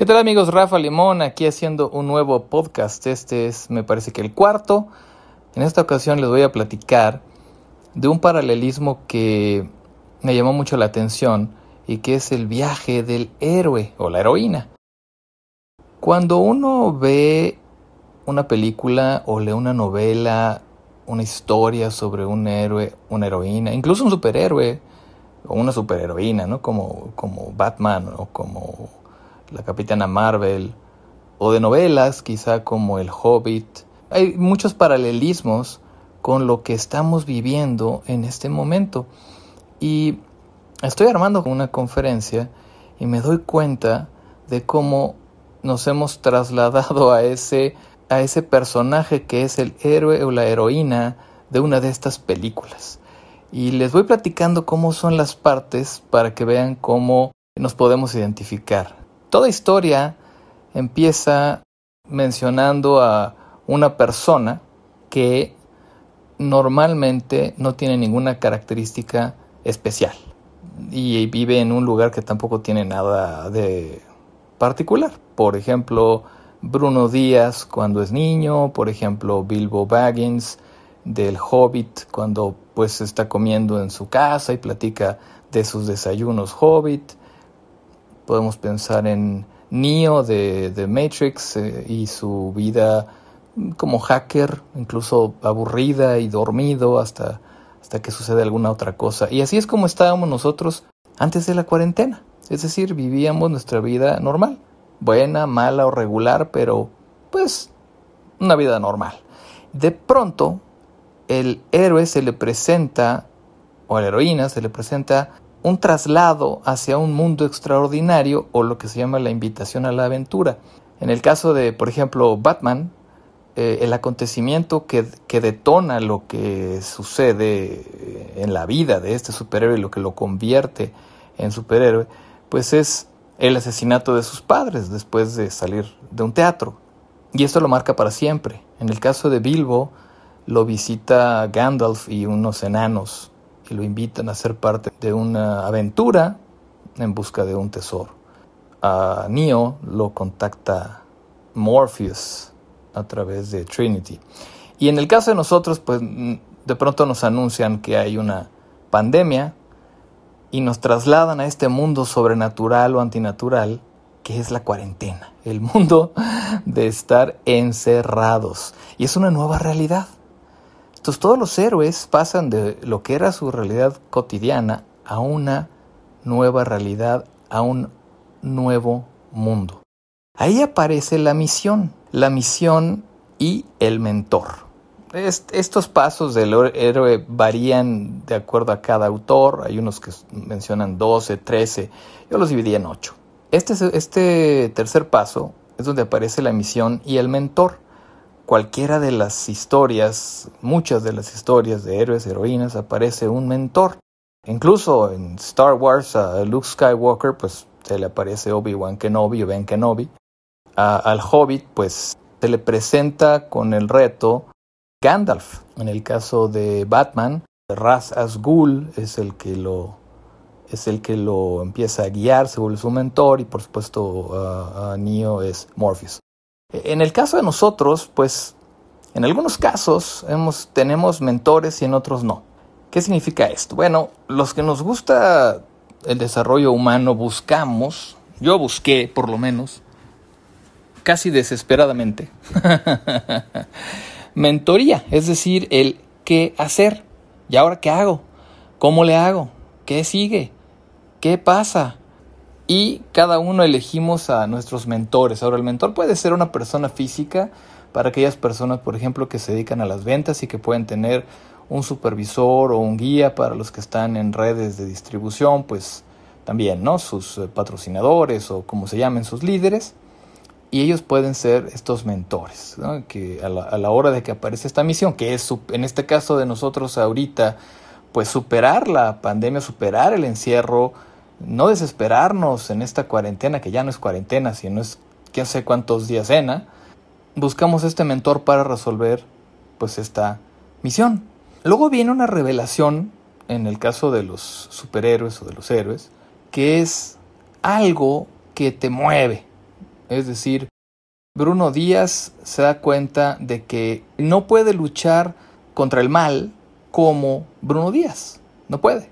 ¿Qué tal amigos? Rafa Limón aquí haciendo un nuevo podcast. Este es, me parece que el cuarto. En esta ocasión les voy a platicar de un paralelismo que me llamó mucho la atención y que es el viaje del héroe o la heroína. Cuando uno ve una película o lee una novela, una historia sobre un héroe, una heroína, incluso un superhéroe o una superheroína, ¿no? Como, como Batman o como la Capitana Marvel, o de novelas quizá como El Hobbit. Hay muchos paralelismos con lo que estamos viviendo en este momento. Y estoy armando una conferencia y me doy cuenta de cómo nos hemos trasladado a ese, a ese personaje que es el héroe o la heroína de una de estas películas. Y les voy platicando cómo son las partes para que vean cómo nos podemos identificar. Toda historia empieza mencionando a una persona que normalmente no tiene ninguna característica especial y vive en un lugar que tampoco tiene nada de particular. Por ejemplo, Bruno Díaz cuando es niño, por ejemplo, Bilbo Baggins del Hobbit cuando pues está comiendo en su casa y platica de sus desayunos Hobbit, Podemos pensar en Neo de, de Matrix eh, y su vida como hacker, incluso aburrida y dormido hasta, hasta que sucede alguna otra cosa. Y así es como estábamos nosotros antes de la cuarentena. Es decir, vivíamos nuestra vida normal. Buena, mala o regular, pero pues una vida normal. De pronto, el héroe se le presenta, o a la heroína se le presenta un traslado hacia un mundo extraordinario o lo que se llama la invitación a la aventura. En el caso de, por ejemplo, Batman, eh, el acontecimiento que, que, detona lo que sucede eh, en la vida de este superhéroe, lo que lo convierte en superhéroe, pues es el asesinato de sus padres después de salir de un teatro. Y esto lo marca para siempre. En el caso de Bilbo, lo visita Gandalf y unos enanos que lo invitan a ser parte de una aventura en busca de un tesoro. A Neo lo contacta Morpheus a través de Trinity. Y en el caso de nosotros, pues de pronto nos anuncian que hay una pandemia y nos trasladan a este mundo sobrenatural o antinatural que es la cuarentena, el mundo de estar encerrados. Y es una nueva realidad. Entonces todos los héroes pasan de lo que era su realidad cotidiana a una nueva realidad, a un nuevo mundo. Ahí aparece la misión, la misión y el mentor. estos pasos del héroe varían de acuerdo a cada autor, hay unos que mencionan 12, 13, yo los dividí en 8. Este, este tercer paso es donde aparece la misión y el mentor cualquiera de las historias, muchas de las historias de héroes heroínas, aparece un mentor. Incluso en Star Wars a Luke Skywalker, pues se le aparece Obi-Wan Kenobi o Ben Kenobi. al Hobbit, pues se le presenta con el reto Gandalf. En el caso de Batman, Raz Asghul es el que lo es el que lo empieza a guiar, se vuelve su mentor y por supuesto a Neo es Morpheus. En el caso de nosotros, pues en algunos casos hemos, tenemos mentores y en otros no. ¿Qué significa esto? Bueno, los que nos gusta el desarrollo humano buscamos, yo busqué por lo menos, casi desesperadamente, mentoría, es decir, el qué hacer. ¿Y ahora qué hago? ¿Cómo le hago? ¿Qué sigue? ¿Qué pasa? Y cada uno elegimos a nuestros mentores. Ahora, el mentor puede ser una persona física para aquellas personas, por ejemplo, que se dedican a las ventas y que pueden tener un supervisor o un guía para los que están en redes de distribución, pues también, ¿no? Sus eh, patrocinadores o como se llamen sus líderes. Y ellos pueden ser estos mentores, ¿no? que a la, a la hora de que aparece esta misión, que es en este caso de nosotros ahorita, pues superar la pandemia, superar el encierro, no desesperarnos en esta cuarentena, que ya no es cuarentena, sino es quién sé cuántos días cena, buscamos este mentor para resolver pues esta misión. Luego viene una revelación, en el caso de los superhéroes o de los héroes, que es algo que te mueve, Es decir, Bruno Díaz se da cuenta de que no puede luchar contra el mal como Bruno Díaz. No puede.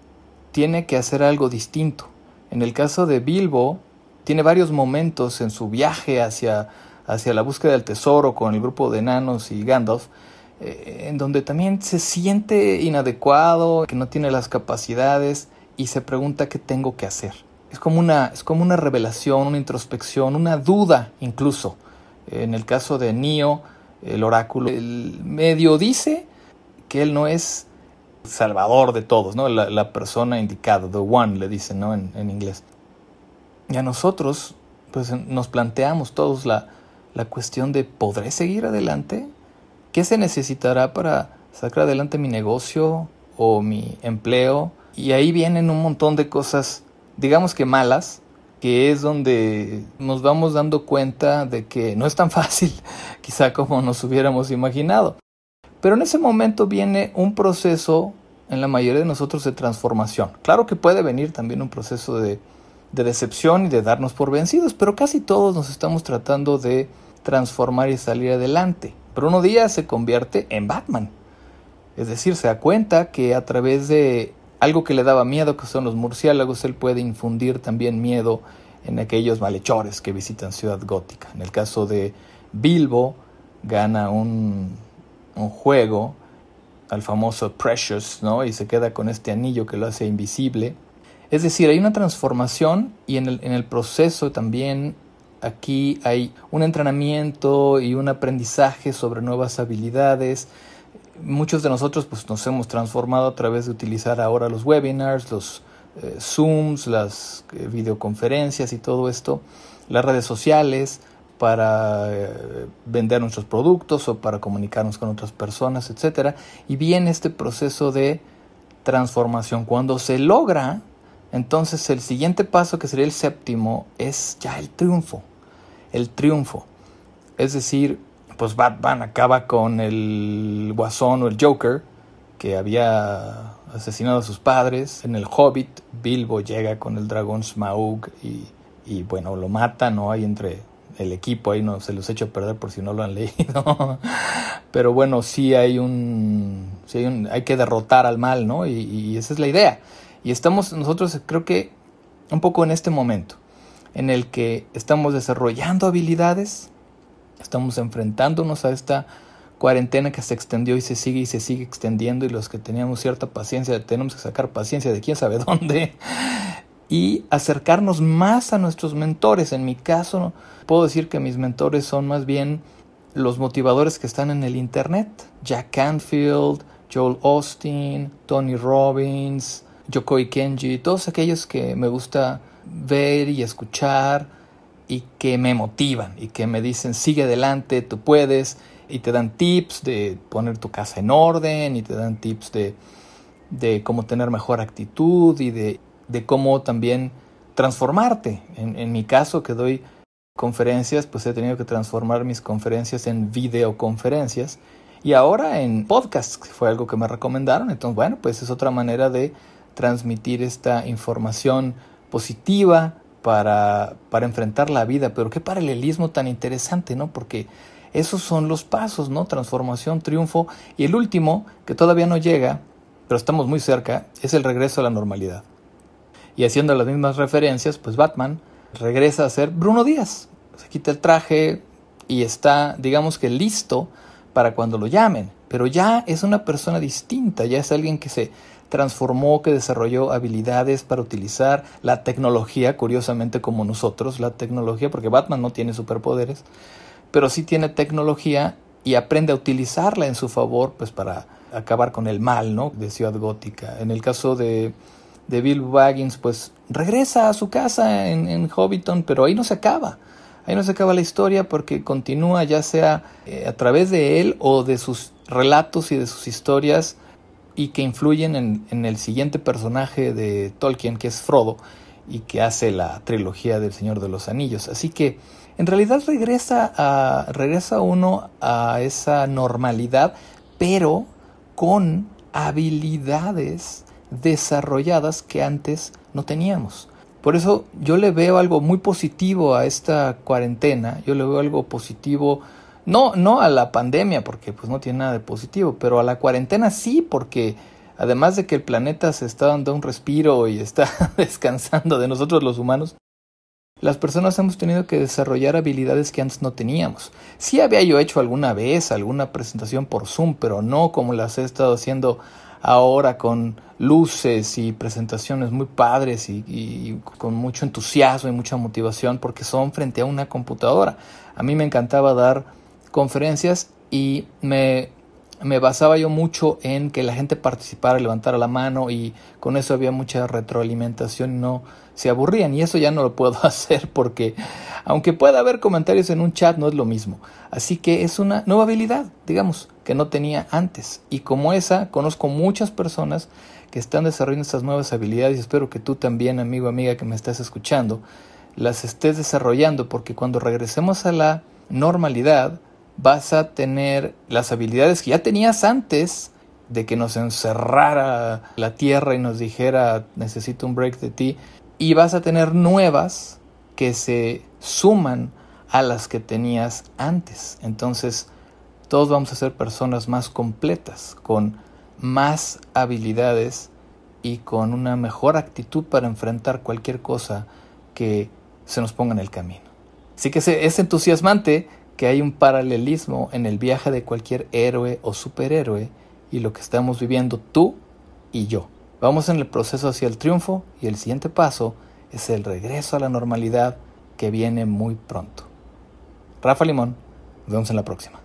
Tiene que hacer algo distinto. En el caso de Bilbo, tiene varios momentos en su viaje hacia, hacia la búsqueda del tesoro con el grupo de enanos y Gandalf, eh, en donde también se siente inadecuado, que no tiene las capacidades y se pregunta qué tengo que hacer. Es como una, es como una revelación, una introspección, una duda incluso. En el caso de Neo, el oráculo, el medio dice que él no es salvador de todos, ¿no? La, persona indicada, the one, le dicen, ¿no? En, inglés. Y a nosotros, pues nos planteamos todos la, la cuestión de ¿podré seguir adelante? ¿Qué se necesitará para sacar adelante mi negocio o mi empleo? Y ahí vienen un montón de cosas, digamos que malas, que es donde nos vamos dando cuenta de que no es tan fácil, quizá como nos hubiéramos imaginado. Pero en ese momento viene un proceso en la mayoría de nosotros de transformación. Claro que puede venir también un proceso de de decepción y de darnos por vencidos, pero casi todos nos estamos tratando de transformar y salir adelante. Bruno Díaz se convierte en Batman. Es decir, se da cuenta que a través de algo que le daba miedo, que son los murciélagos, él puede infundir también miedo en aquellos malhechores que visitan Ciudad Gótica. En el caso de Bilbo, gana un, un juego al famoso Precious, ¿no? Y se queda con este anillo que lo hace invisible es decir, hay una transformación y en el, en el proceso también aquí hay un entrenamiento y un aprendizaje sobre nuevas habilidades. Muchos de nosotros pues, nos hemos transformado a través de utilizar ahora los webinars, los eh, Zooms, las eh, videoconferencias y todo esto, las redes sociales para eh, vender nuestros productos o para comunicarnos con otras personas, etc. Y viene este proceso de transformación. Cuando se logra entonces el siguiente paso, que sería el séptimo, es ya el triunfo. El triunfo. Es decir, pues Batman acaba con el guasón o el Joker, que había asesinado a sus padres. En el Hobbit, Bilbo llega con el dragón Smaug y, y bueno, lo mata, ¿no? Hay entre el equipo, ahí no se los echo a perder por si no lo han leído. Pero bueno, sí hay un, sí hay, hay que derrotar al mal, ¿no? Y esa es la idea. Y estamos nosotros creo que un poco en este momento en el que estamos desarrollando habilidades, estamos enfrentándonos a esta cuarentena que se extendió y se sigue y se sigue extendiendo y los que teníamos cierta paciencia tenemos que sacar paciencia de quién sabe dónde y acercarnos más a nuestros mentores. En mi caso puedo decir que mis mentores son más bien los motivadores que están en el internet, Jack Canfield, Joel Austin, Tony Robbins, Yokoi Kenji, todos aquellos que me gusta ver y escuchar y que me motivan y que me dicen sigue adelante, tú puedes y te dan tips de poner tu casa en orden y te dan tips de, de cómo tener mejor actitud y de, de cómo también transformarte. En, en, mi caso que doy conferencias, pues he tenido que transformar mis conferencias en videoconferencias y ahora en podcasts, que fue algo que me recomendaron. Entonces, bueno, pues es otra manera de transmitir esta información positiva para, para enfrentar la vida. Pero qué paralelismo tan interesante, ¿no? Porque esos son los pasos, ¿no? Transformación, triunfo. Y el último, que todavía no llega, pero estamos muy cerca, es el regreso a la normalidad. Y haciendo las mismas referencias, pues Batman regresa a ser Bruno Díaz. Se quita el traje y está, digamos que listo para cuando lo llamen. Pero ya es una persona distinta, ya es alguien que se transformó, que desarrolló habilidades para utilizar la tecnología, curiosamente como nosotros, la tecnología, porque Batman no tiene superpoderes, pero sí tiene tecnología y aprende a utilizarla en su favor, pues para acabar con el mal, ¿no? De Ciudad Gótica. En el caso de, de Bill Baggins, pues regresa a su casa en, en Hobbiton, pero ahí no se acaba. Ahí no se acaba la historia porque continúa ya sea eh, a través de él o de sus relatos y de sus historias y que influyen en, el siguiente personaje de Tolkien, que es Frodo, y que hace la trilogía del Señor de los Anillos. Así que en realidad regresa, a, regresa uno a esa normalidad, pero con habilidades desarrolladas que antes no teníamos. Por eso yo le veo algo muy positivo a esta cuarentena, yo le veo algo positivo, no, no a la pandemia, porque pues no tiene nada de positivo, pero a la cuarentena sí, porque además de que el planeta se está dando un respiro y está descansando de nosotros los humanos, las personas hemos tenido que desarrollar habilidades que antes no teníamos. Sí había yo hecho alguna vez alguna presentación por Zoom, pero no como las he estado haciendo ahora con luces y presentaciones muy padres y, con mucho entusiasmo y mucha motivación porque son frente a una computadora. A mí me encantaba dar conferencias y me, me basaba yo mucho en que la gente participara, levantara la mano y con eso había mucha retroalimentación y no se aburrían y eso ya no lo puedo hacer porque aunque pueda haber comentarios en un chat no es lo mismo. Así que es una nueva habilidad, digamos, que no tenía antes y como esa conozco muchas personas están desarrollando estas nuevas habilidades y espero que tú también, amigo, amiga que me estás escuchando, las estés desarrollando porque cuando regresemos a la normalidad vas a tener las habilidades que ya tenías antes de que nos encerrara la tierra y nos dijera necesito un break de ti y vas a tener nuevas que se suman a las que tenías antes. Entonces, todos vamos a ser personas más completas, con más habilidades y con una mejor actitud para enfrentar cualquier cosa que se nos ponga en el camino. Así que es entusiasmante que hay un paralelismo en el viaje de cualquier héroe o superhéroe y lo que estamos viviendo tú y yo. Vamos en el proceso hacia el triunfo y el siguiente paso es el regreso a la normalidad que viene muy pronto. Rafa Limón, nos vemos en la próxima.